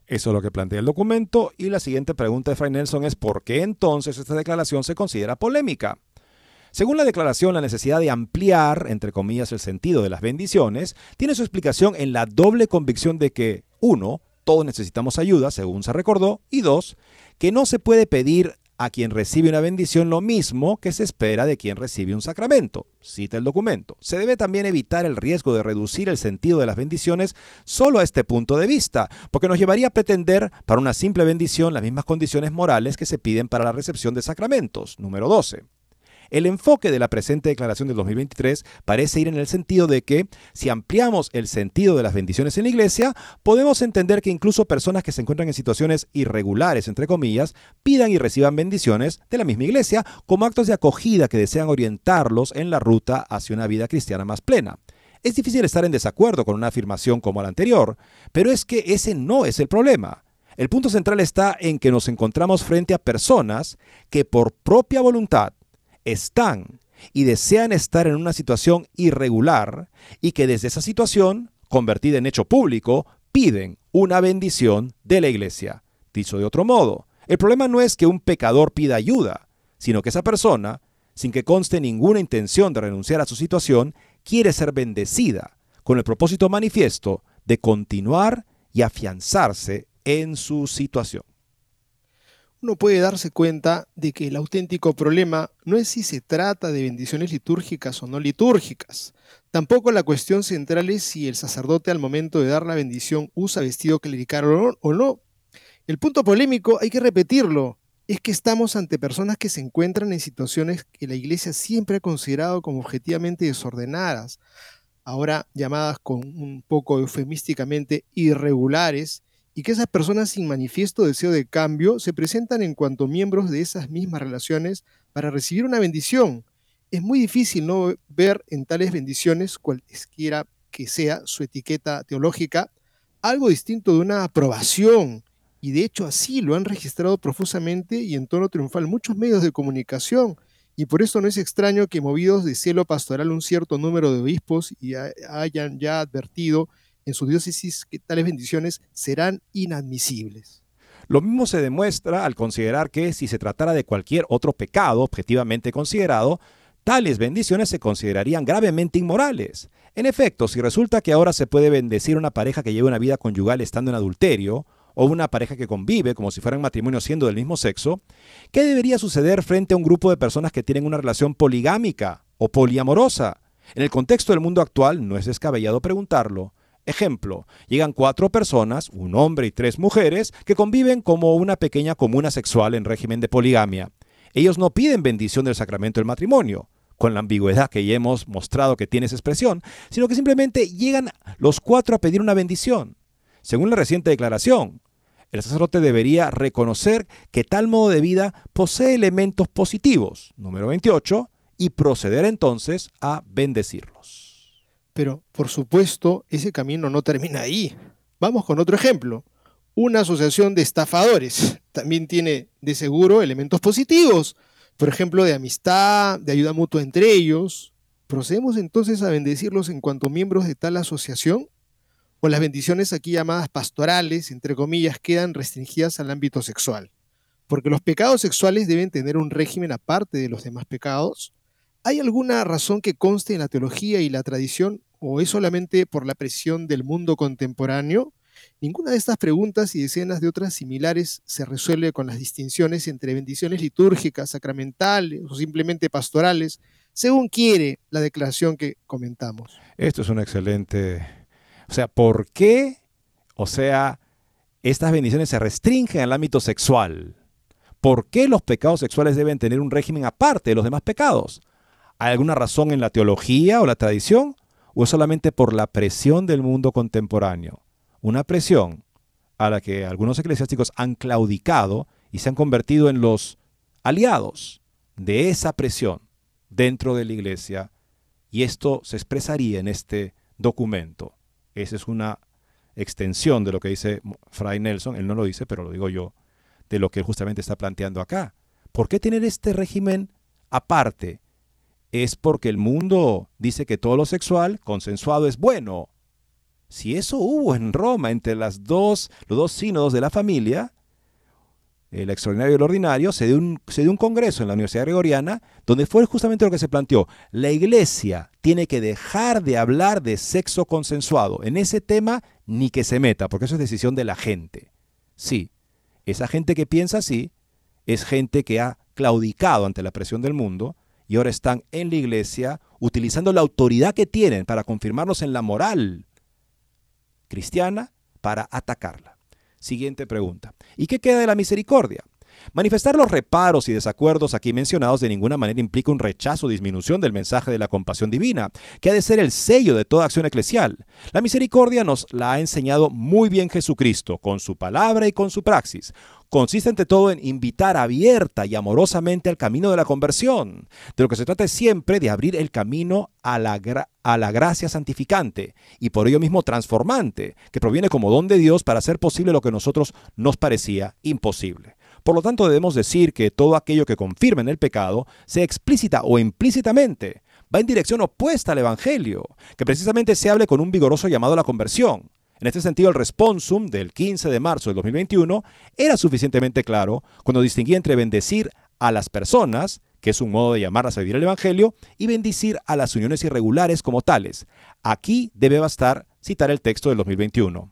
Eso es lo que plantea el documento y la siguiente pregunta de Fray Nelson es ¿por qué entonces esta declaración se considera polémica? Según la declaración, la necesidad de ampliar, entre comillas, el sentido de las bendiciones tiene su explicación en la doble convicción de que, uno, todos necesitamos ayuda, según se recordó, y dos, que no se puede pedir a quien recibe una bendición lo mismo que se espera de quien recibe un sacramento. Cita el documento. Se debe también evitar el riesgo de reducir el sentido de las bendiciones solo a este punto de vista, porque nos llevaría a pretender para una simple bendición las mismas condiciones morales que se piden para la recepción de sacramentos. Número 12. El enfoque de la presente declaración del 2023 parece ir en el sentido de que, si ampliamos el sentido de las bendiciones en la iglesia, podemos entender que incluso personas que se encuentran en situaciones irregulares, entre comillas, pidan y reciban bendiciones de la misma iglesia como actos de acogida que desean orientarlos en la ruta hacia una vida cristiana más plena. Es difícil estar en desacuerdo con una afirmación como la anterior, pero es que ese no es el problema. El punto central está en que nos encontramos frente a personas que por propia voluntad están y desean estar en una situación irregular y que desde esa situación, convertida en hecho público, piden una bendición de la iglesia. Dicho de otro modo, el problema no es que un pecador pida ayuda, sino que esa persona, sin que conste ninguna intención de renunciar a su situación, quiere ser bendecida, con el propósito manifiesto de continuar y afianzarse en su situación uno puede darse cuenta de que el auténtico problema no es si se trata de bendiciones litúrgicas o no litúrgicas. Tampoco la cuestión central es si el sacerdote al momento de dar la bendición usa vestido clerical o no. El punto polémico, hay que repetirlo, es que estamos ante personas que se encuentran en situaciones que la Iglesia siempre ha considerado como objetivamente desordenadas, ahora llamadas con un poco eufemísticamente irregulares, y que esas personas sin manifiesto deseo de cambio se presentan en cuanto miembros de esas mismas relaciones para recibir una bendición. Es muy difícil no ver en tales bendiciones, cualesquiera que sea su etiqueta teológica, algo distinto de una aprobación. Y de hecho así lo han registrado profusamente y en tono triunfal muchos medios de comunicación. Y por eso no es extraño que movidos de celo pastoral un cierto número de obispos y hayan ya advertido en su diócesis que tales bendiciones serán inadmisibles. Lo mismo se demuestra al considerar que si se tratara de cualquier otro pecado objetivamente considerado, tales bendiciones se considerarían gravemente inmorales. En efecto, si resulta que ahora se puede bendecir una pareja que lleva una vida conyugal estando en adulterio, o una pareja que convive como si fueran matrimonio siendo del mismo sexo, ¿qué debería suceder frente a un grupo de personas que tienen una relación poligámica o poliamorosa? En el contexto del mundo actual no es descabellado preguntarlo, Ejemplo, llegan cuatro personas, un hombre y tres mujeres, que conviven como una pequeña comuna sexual en régimen de poligamia. Ellos no piden bendición del sacramento del matrimonio, con la ambigüedad que ya hemos mostrado que tiene esa expresión, sino que simplemente llegan los cuatro a pedir una bendición. Según la reciente declaración, el sacerdote debería reconocer que tal modo de vida posee elementos positivos, número 28, y proceder entonces a bendecirlos. Pero, por supuesto, ese camino no termina ahí. Vamos con otro ejemplo. Una asociación de estafadores también tiene de seguro elementos positivos, por ejemplo, de amistad, de ayuda mutua entre ellos. ¿Procedemos entonces a bendecirlos en cuanto miembros de tal asociación? ¿O las bendiciones aquí llamadas pastorales, entre comillas, quedan restringidas al ámbito sexual? Porque los pecados sexuales deben tener un régimen aparte de los demás pecados. ¿Hay alguna razón que conste en la teología y la tradición o es solamente por la presión del mundo contemporáneo? Ninguna de estas preguntas y decenas de otras similares se resuelve con las distinciones entre bendiciones litúrgicas, sacramentales o simplemente pastorales, según quiere la declaración que comentamos. Esto es un excelente... O sea, ¿por qué? O sea, estas bendiciones se restringen al ámbito sexual. ¿Por qué los pecados sexuales deben tener un régimen aparte de los demás pecados? ¿Hay alguna razón en la teología o la tradición? ¿O es solamente por la presión del mundo contemporáneo? Una presión a la que algunos eclesiásticos han claudicado y se han convertido en los aliados de esa presión dentro de la iglesia y esto se expresaría en este documento. Esa es una extensión de lo que dice Fray Nelson, él no lo dice, pero lo digo yo, de lo que justamente está planteando acá. ¿Por qué tener este régimen aparte? Es porque el mundo dice que todo lo sexual consensuado es bueno. Si eso hubo en Roma entre las dos, los dos sínodos de la familia, el extraordinario y el ordinario, se dio, un, se dio un congreso en la Universidad Gregoriana donde fue justamente lo que se planteó. La iglesia tiene que dejar de hablar de sexo consensuado. En ese tema ni que se meta, porque eso es decisión de la gente. Sí, esa gente que piensa así es gente que ha claudicado ante la presión del mundo y ahora están en la iglesia utilizando la autoridad que tienen para confirmarnos en la moral cristiana para atacarla. Siguiente pregunta. ¿Y qué queda de la misericordia? Manifestar los reparos y desacuerdos aquí mencionados de ninguna manera implica un rechazo o disminución del mensaje de la compasión divina, que ha de ser el sello de toda acción eclesial. La misericordia nos la ha enseñado muy bien Jesucristo, con su palabra y con su praxis consiste ante todo en invitar abierta y amorosamente al camino de la conversión. De lo que se trata siempre de abrir el camino a la, a la gracia santificante y por ello mismo transformante, que proviene como don de Dios para hacer posible lo que a nosotros nos parecía imposible. Por lo tanto, debemos decir que todo aquello que confirma en el pecado, sea explícita o implícitamente, va en dirección opuesta al Evangelio, que precisamente se hable con un vigoroso llamado a la conversión. En este sentido, el responsum del 15 de marzo del 2021 era suficientemente claro cuando distinguía entre bendecir a las personas, que es un modo de llamarlas a vivir el Evangelio, y bendecir a las uniones irregulares como tales. Aquí debe bastar citar el texto del 2021.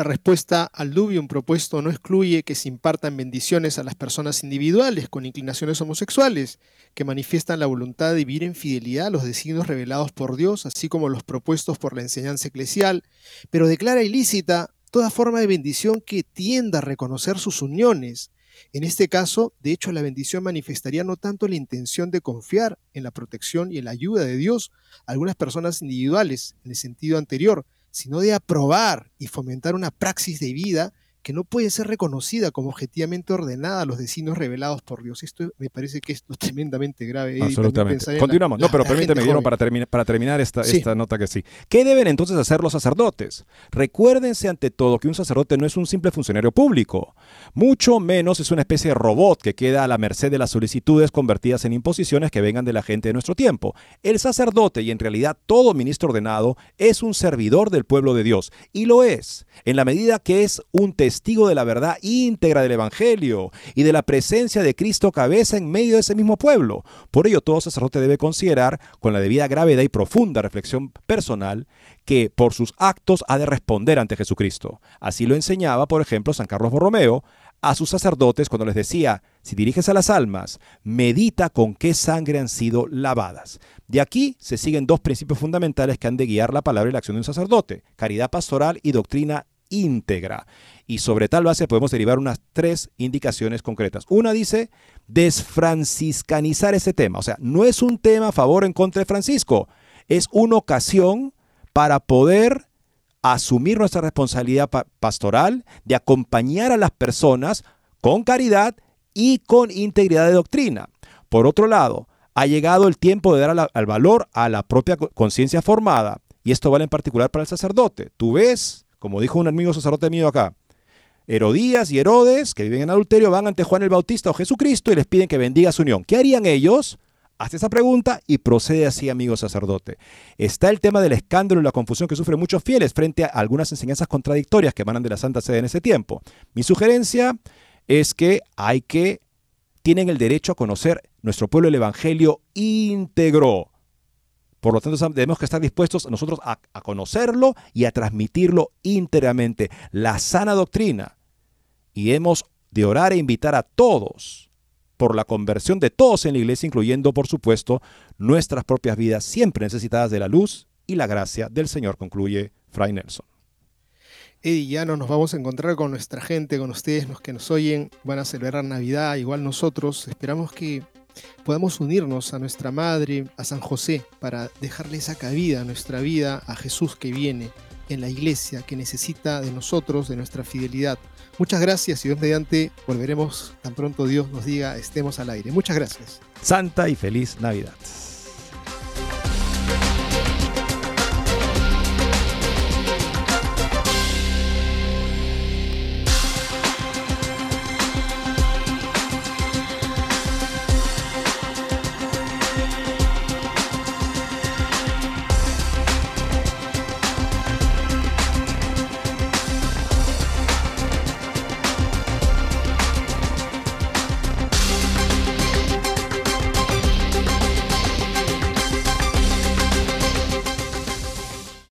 La respuesta al dubium propuesto no excluye que se impartan bendiciones a las personas individuales con inclinaciones homosexuales, que manifiestan la voluntad de vivir en fidelidad a los designios revelados por Dios, así como los propuestos por la enseñanza eclesial, pero declara ilícita toda forma de bendición que tienda a reconocer sus uniones. En este caso, de hecho, la bendición manifestaría no tanto la intención de confiar en la protección y en la ayuda de Dios a algunas personas individuales, en el sentido anterior, sino de aprobar y fomentar una praxis de vida que no puede ser reconocida como objetivamente ordenada a los designios revelados por Dios. Esto me parece que es tremendamente grave. Absolutamente. Continuamos. no, pero permíteme, para, para terminar esta, esta nota que sí. ¿Qué deben entonces hacer los sacerdotes? Recuérdense ante todo que un sacerdote no es un simple funcionario público. Mucho menos es una especie de robot que queda a la merced de las solicitudes convertidas en imposiciones que vengan de la gente de nuestro tiempo. El sacerdote, y en realidad todo ministro ordenado, es un servidor del pueblo de Dios. Y lo es, en la medida que es un testigo testigo de la verdad íntegra del Evangelio y de la presencia de Cristo cabeza en medio de ese mismo pueblo. Por ello, todo sacerdote debe considerar, con la debida gravedad y profunda reflexión personal, que por sus actos ha de responder ante Jesucristo. Así lo enseñaba, por ejemplo, San Carlos Borromeo a sus sacerdotes cuando les decía, si diriges a las almas, medita con qué sangre han sido lavadas. De aquí se siguen dos principios fundamentales que han de guiar la palabra y la acción de un sacerdote, caridad pastoral y doctrina íntegra. Y sobre tal base podemos derivar unas tres indicaciones concretas. Una dice desfranciscanizar ese tema. O sea, no es un tema a favor o en contra de Francisco. Es una ocasión para poder asumir nuestra responsabilidad pastoral de acompañar a las personas con caridad y con integridad de doctrina. Por otro lado, ha llegado el tiempo de dar al valor a la propia conciencia formada. Y esto vale en particular para el sacerdote. Tú ves como dijo un amigo sacerdote mío acá, Herodías y Herodes, que viven en adulterio, van ante Juan el Bautista o Jesucristo y les piden que bendiga su unión. ¿Qué harían ellos? Hazte esa pregunta y procede así, amigo sacerdote. Está el tema del escándalo y la confusión que sufren muchos fieles frente a algunas enseñanzas contradictorias que emanan de la Santa Sede en ese tiempo. Mi sugerencia es que hay que, tienen el derecho a conocer nuestro pueblo el Evangelio íntegro. Por lo tanto, debemos que estar dispuestos nosotros a, conocerlo y a transmitirlo íntegramente, la sana doctrina. Y hemos de orar e invitar a todos por la conversión de todos en la iglesia, incluyendo, por supuesto, nuestras propias vidas, siempre necesitadas de la luz y la gracia del Señor, concluye Fray Nelson. Eddie, ya no nos vamos a encontrar con nuestra gente, con ustedes, los que nos oyen, van a celebrar Navidad, igual nosotros. Esperamos que podamos unirnos a nuestra Madre, a San José, para dejarle esa cabida a nuestra vida, a Jesús que viene. en la iglesia que necesita de nosotros, de nuestra fidelidad. Muchas gracias y Dios mediante volveremos tan pronto Dios nos diga estemos al aire. Muchas gracias. Santa y feliz Navidad.